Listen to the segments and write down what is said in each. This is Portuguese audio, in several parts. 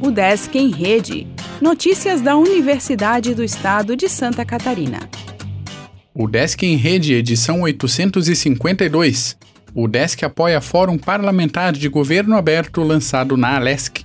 O Desk em Rede. Notícias da Universidade do Estado de Santa Catarina. O Desk em Rede, edição 852. O Desk apoia Fórum Parlamentar de Governo Aberto lançado na Alesc.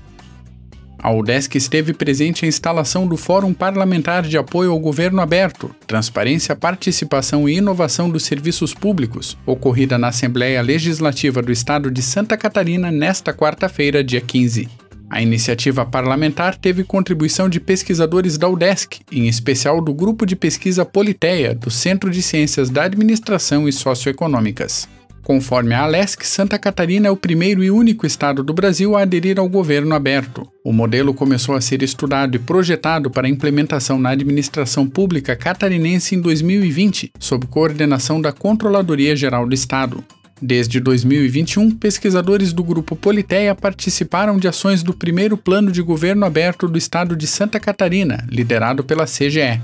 A UDESC esteve presente em instalação do Fórum Parlamentar de Apoio ao Governo Aberto, Transparência, Participação e Inovação dos Serviços Públicos, ocorrida na Assembleia Legislativa do Estado de Santa Catarina nesta quarta-feira, dia 15. A iniciativa parlamentar teve contribuição de pesquisadores da UDESC, em especial do Grupo de Pesquisa Politeia, do Centro de Ciências da Administração e Socioeconômicas. Conforme a Alesc, Santa Catarina é o primeiro e único estado do Brasil a aderir ao governo aberto. O modelo começou a ser estudado e projetado para implementação na administração pública catarinense em 2020, sob coordenação da Controladoria Geral do Estado. Desde 2021, pesquisadores do Grupo Politeia participaram de ações do primeiro plano de governo aberto do estado de Santa Catarina, liderado pela CGE.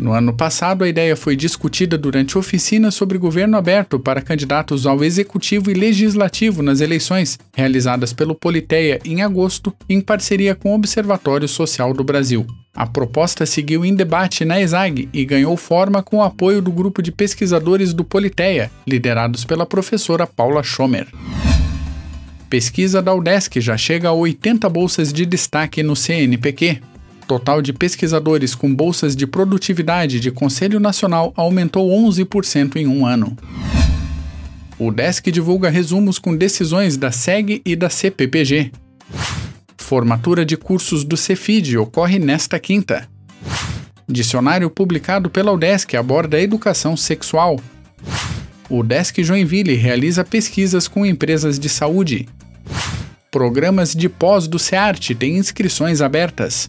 No ano passado, a ideia foi discutida durante oficinas sobre governo aberto para candidatos ao executivo e legislativo nas eleições, realizadas pelo Politeia em agosto, em parceria com o Observatório Social do Brasil. A proposta seguiu em debate na ESAG e ganhou forma com o apoio do grupo de pesquisadores do Politeia, liderados pela professora Paula Schomer. Pesquisa da UDESC já chega a 80 bolsas de destaque no CNPq total de pesquisadores com bolsas de produtividade de Conselho Nacional aumentou 11% em um ano. O Desk divulga resumos com decisões da SEG e da CPPG. Formatura de cursos do Cefid ocorre nesta quinta. Dicionário publicado pela UDESC aborda a educação sexual. O Desk Joinville realiza pesquisas com empresas de saúde. Programas de pós do SEART têm inscrições abertas.